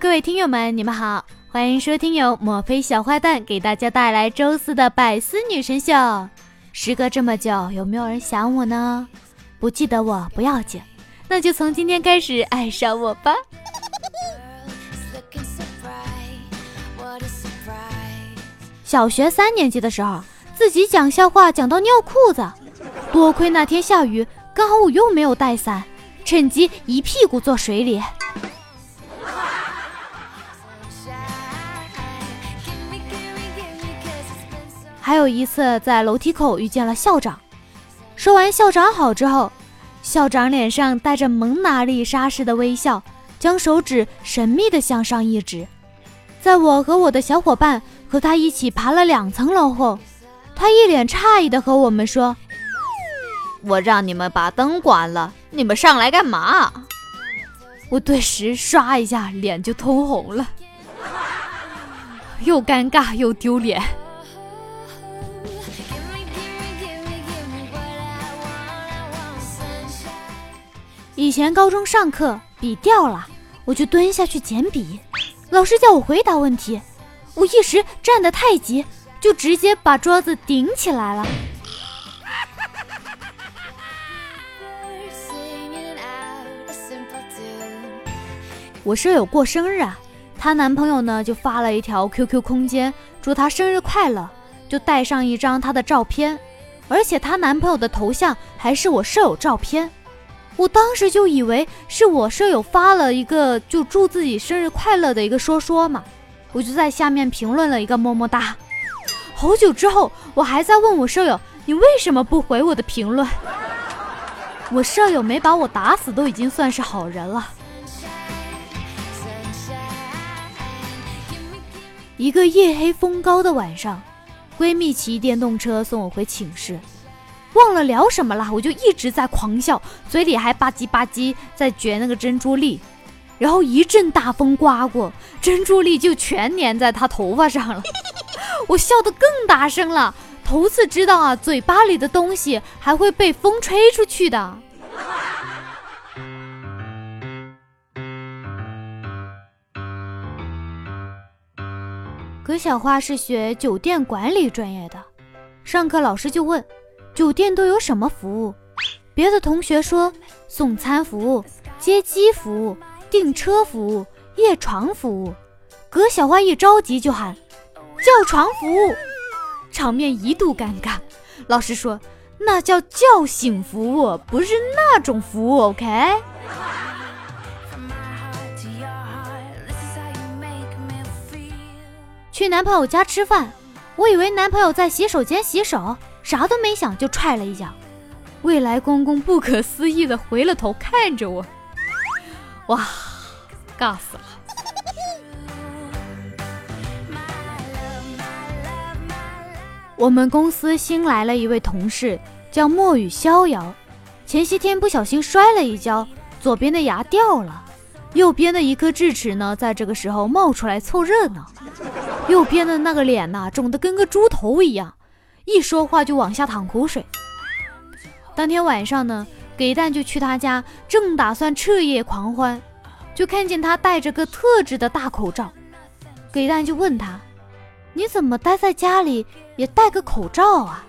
各位听友们，你们好，欢迎收听由墨菲小坏蛋给大家带来周四的百思女神秀。时隔这么久，有没有人想我呢？不记得我不要紧，那就从今天开始爱上我吧。小学三年级的时候，自己讲笑话讲到尿裤子，多亏那天下雨，刚好我又没有带伞，趁机一屁股坐水里。有一次在楼梯口遇见了校长，说完校长好之后，校长脸上带着蒙娜丽莎式的微笑，将手指神秘地向上一指。在我和我的小伙伴和他一起爬了两层楼后，他一脸诧异地和我们说：“我让你们把灯关了，你们上来干嘛？”我顿时唰一下脸就通红了，又尴尬又丢脸。以前高中上课笔掉了，我就蹲下去捡笔，老师叫我回答问题，我一时站得太急，就直接把桌子顶起来了。我舍友过生日啊，她男朋友呢就发了一条 QQ 空间，祝她生日快乐，就带上一张她的照片，而且她男朋友的头像还是我舍友照片。我当时就以为是我舍友发了一个就祝自己生日快乐的一个说说嘛，我就在下面评论了一个么么哒。好久之后，我还在问我舍友，你为什么不回我的评论？我舍友没把我打死都已经算是好人了。一个夜黑风高的晚上，闺蜜骑电动车送我回寝室。忘了聊什么了，我就一直在狂笑，嘴里还吧唧吧唧在嚼那个珍珠粒，然后一阵大风刮过，珍珠粒就全粘在他头发上了。我笑得更大声了，头次知道啊，嘴巴里的东西还会被风吹出去的。葛小花是学酒店管理专业的，上课老师就问。酒店都有什么服务？别的同学说送餐服务、接机服务、订车服务、夜床服务。葛小花一着急就喊叫床服务，场面一度尴尬。老师说那叫叫醒服务，不是那种服务。OK。去男朋友家吃饭，我以为男朋友在洗手间洗手。啥都没想就踹了一脚，未来公公不可思议的回了头看着我，哇，尬死了！我们公司新来了一位同事，叫墨雨逍遥。前些天不小心摔了一跤，左边的牙掉了，右边的一颗智齿呢，在这个时候冒出来凑热闹。右边的那个脸呐，肿得跟个猪头一样。一说话就往下淌口水。当天晚上呢，给蛋就去他家，正打算彻夜狂欢，就看见他戴着个特制的大口罩。给蛋就问他：“你怎么待在家里也戴个口罩啊？”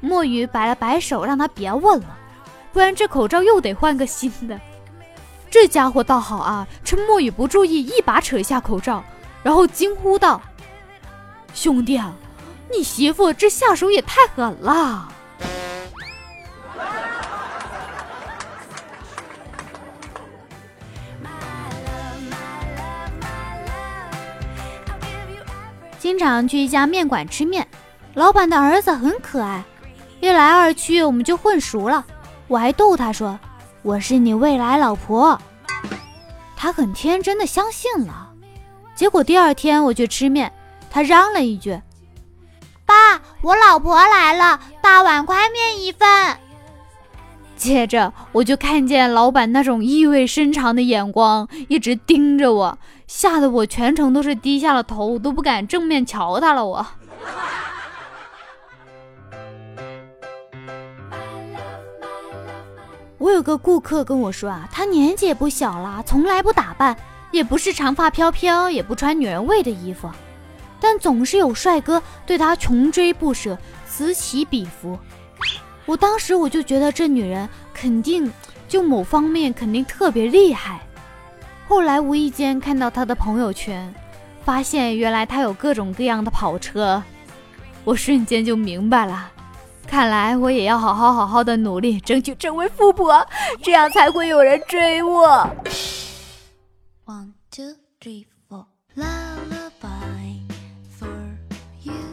墨雨摆了摆手，让他别问了，不然这口罩又得换个新的。这家伙倒好啊，趁墨雨不注意，一把扯下口罩，然后惊呼道：“兄弟啊！”你媳妇这下手也太狠了！经常去一家面馆吃面，老板的儿子很可爱，一来二去我们就混熟了。我还逗他说：“我是你未来老婆。”他很天真的相信了。结果第二天我去吃面，他嚷了一句。我老婆来了，大碗宽面一份。接着我就看见老板那种意味深长的眼光一直盯着我，吓得我全程都是低下了头，我都不敢正面瞧他了。我，我有个顾客跟我说啊，他年纪也不小了，从来不打扮，也不是长发飘飘，也不穿女人味的衣服，但总是有帅哥对她穷追不舍，此起彼伏。我当时我就觉得这女人肯定就某方面肯定特别厉害。后来无意间看到她的朋友圈，发现原来她有各种各样的跑车，我瞬间就明白了。看来我也要好好好好的努力，争取成为富婆，这样才会有人追我。One two three four lullaby for you。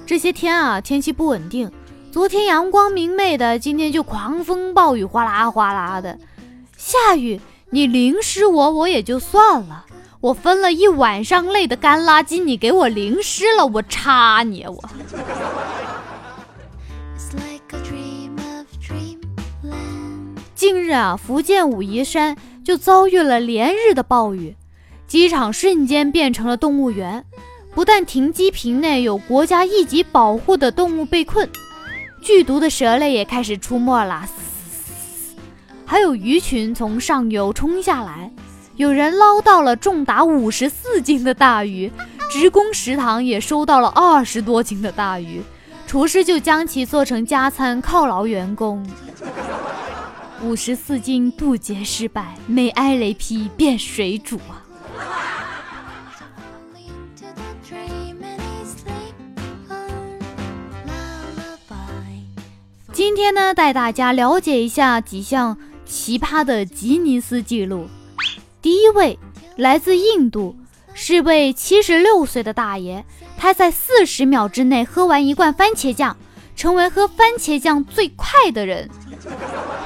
这些天啊，天气不稳定，昨天阳光明媚的，今天就狂风暴雨，哗啦哗啦的下雨。你淋湿我，我也就算了，我分了一晚上累的干垃圾，你给我淋湿了，我插你我。近日啊，福建武夷山就遭遇了连日的暴雨，机场瞬间变成了动物园。不但停机坪内有国家一级保护的动物被困，剧毒的蛇类也开始出没了，还有鱼群从上游冲下来。有人捞到了重达五十四斤的大鱼，职工食堂也收到了二十多斤的大鱼，厨师就将其做成加餐犒劳员工。五十四斤渡劫失败，没挨雷劈变水煮啊！今天呢，带大家了解一下几项奇葩的吉尼斯纪录。第一位来自印度，是位七十六岁的大爷，他在四十秒之内喝完一罐番茄酱，成为喝番茄酱最快的人。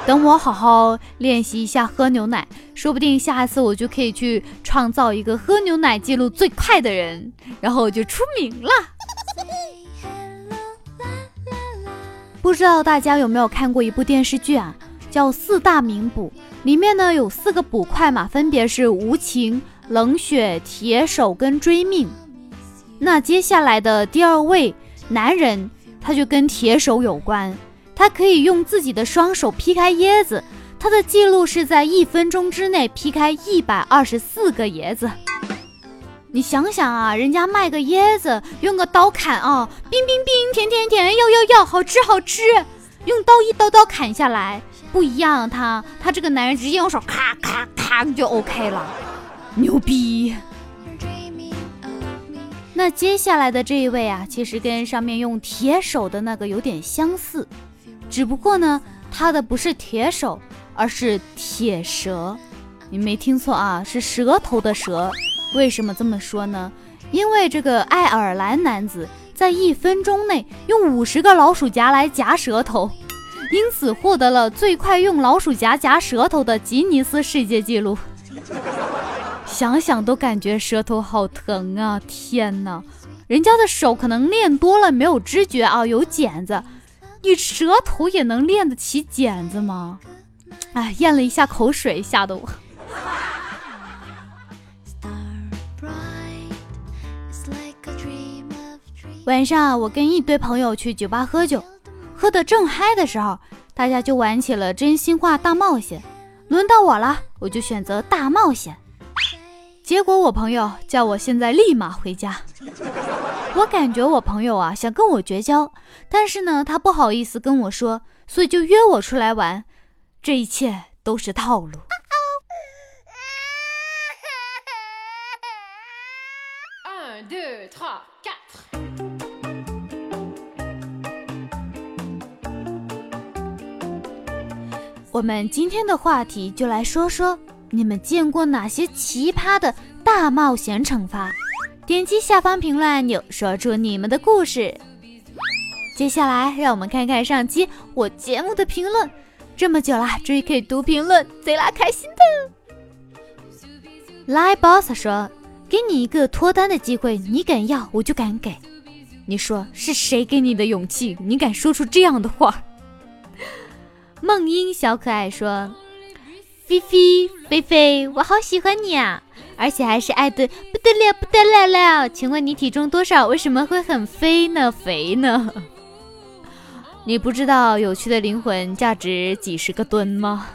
等我好好练习一下喝牛奶，说不定下一次我就可以去创造一个喝牛奶记录最快的人，然后我就出名了。不知道大家有没有看过一部电视剧啊，叫《四大名捕》，里面呢有四个捕快嘛，分别是无情、冷血、铁手跟追命。那接下来的第二位男人，他就跟铁手有关。他可以用自己的双手劈开椰子，他的记录是在一分钟之内劈开一百二十四个椰子。你想想啊，人家卖个椰子用个刀砍啊，冰冰冰，甜甜甜，要要要，好吃好吃，用刀一刀刀砍下来不一样。他他这个男人直接用手咔咔咔就 OK 了，牛逼。那接下来的这一位啊，其实跟上面用铁手的那个有点相似。只不过呢，他的不是铁手，而是铁蛇。你没听错啊，是蛇头的蛇。为什么这么说呢？因为这个爱尔兰男子在一分钟内用五十个老鼠夹来夹舌头，因此获得了最快用老鼠夹夹舌头的吉尼斯世界纪录。想想都感觉舌头好疼啊！天哪，人家的手可能练多了没有知觉啊，有茧子。你舌头也能练得起茧子吗？哎，咽了一下口水，吓得我。晚上我跟一堆朋友去酒吧喝酒，喝得正嗨的时候，大家就玩起了真心话大冒险。轮到我了，我就选择大冒险。结果我朋友叫我现在立马回家。我感觉我朋友啊想跟我绝交，但是呢他不好意思跟我说，所以就约我出来玩。这一切都是套路。我们今天的话题就来说说，你们见过哪些奇葩的大冒险惩罚？点击下方评论按钮，说出你们的故事。接下来，让我们看看上期我节目的评论。这么久了，终于可以读评论，贼拉开心的。来，boss 说：“给你一个脱单的机会，你敢要，我就敢给。”你说是谁给你的勇气？你敢说出这样的话？梦音小可爱说：“菲菲，菲菲，我好喜欢你啊！”而且还是爱的不得了，不得了了！请问你体重多少？为什么会很肥呢？肥呢？你不知道有趣的灵魂价值几十个吨吗？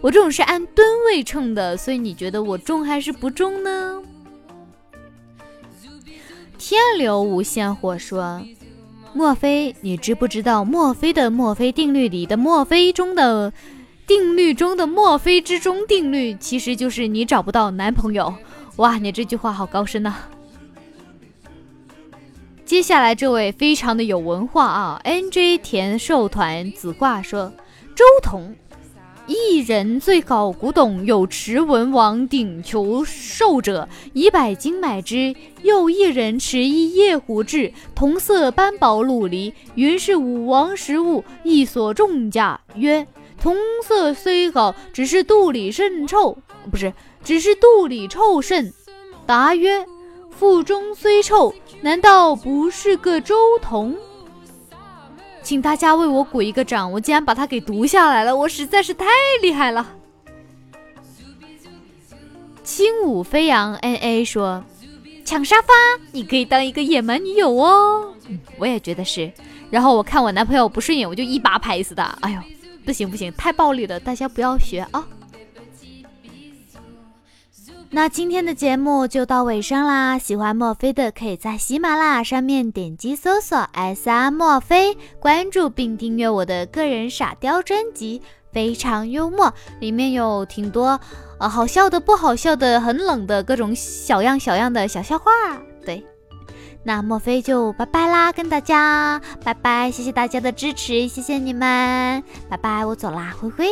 我这种是按吨位称的，所以你觉得我重还是不重呢？天流无限火说：“墨菲，你知不知道墨菲的墨菲定律里的墨菲中的定律中的墨菲之中定律，其实就是你找不到男朋友。”哇，你这句话好高深呐！接下来这位非常的有文化啊，NJ 田寿团子挂说：“周彤。”一人最搞古董，有持文王鼎求寿者，以百金买之。又一人持一夜壶制，同色斑宝陆离，云是武王食物，亦所重价。曰：同色虽好，只是肚里甚臭，不是，只是肚里臭甚。答曰：腹中虽臭，难道不是个周同？请大家为我鼓一个掌！我竟然把它给读下来了，我实在是太厉害了。轻舞飞扬，N A 说：“抢沙发，你可以当一个野蛮女友哦。”嗯，我也觉得是。然后我看我男朋友不顺眼，我就一把拍死他。哎呦，不行不行，太暴力了，大家不要学啊。那今天的节目就到尾声啦！喜欢墨菲的，可以在喜马拉雅上面点击搜索 “S R 墨菲”，关注并订阅我的个人傻雕专辑，非常幽默，里面有挺多呃好笑的、不好笑的、很冷的各种小样小样的小笑话。对，那墨菲就拜拜啦，跟大家拜拜，谢谢大家的支持，谢谢你们，拜拜，我走啦，灰灰。